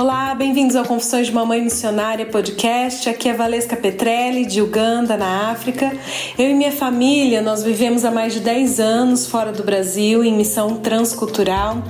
Olá, bem-vindos ao Confissões de Mamãe Missionária podcast. Aqui é Valesca Petrelli, de Uganda, na África. Eu e minha família, nós vivemos há mais de 10 anos fora do Brasil, em missão transcultural.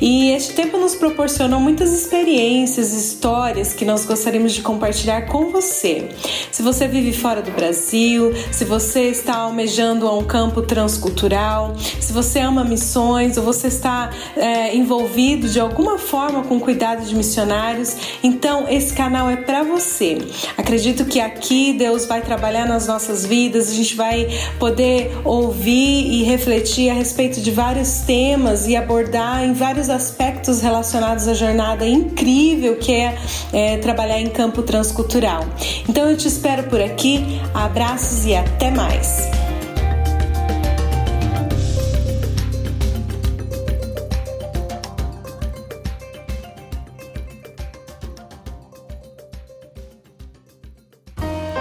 E este tempo nos proporcionou muitas experiências, histórias que nós gostaríamos de compartilhar com você. Se você vive fora do Brasil, se você está almejando a um campo transcultural, se você ama missões ou você está é, envolvido de alguma forma com cuidado de missionários, missionários. Então, esse canal é para você. Acredito que aqui Deus vai trabalhar nas nossas vidas, a gente vai poder ouvir e refletir a respeito de vários temas e abordar em vários aspectos relacionados à jornada incrível que é, é trabalhar em campo transcultural. Então, eu te espero por aqui. Abraços e até mais.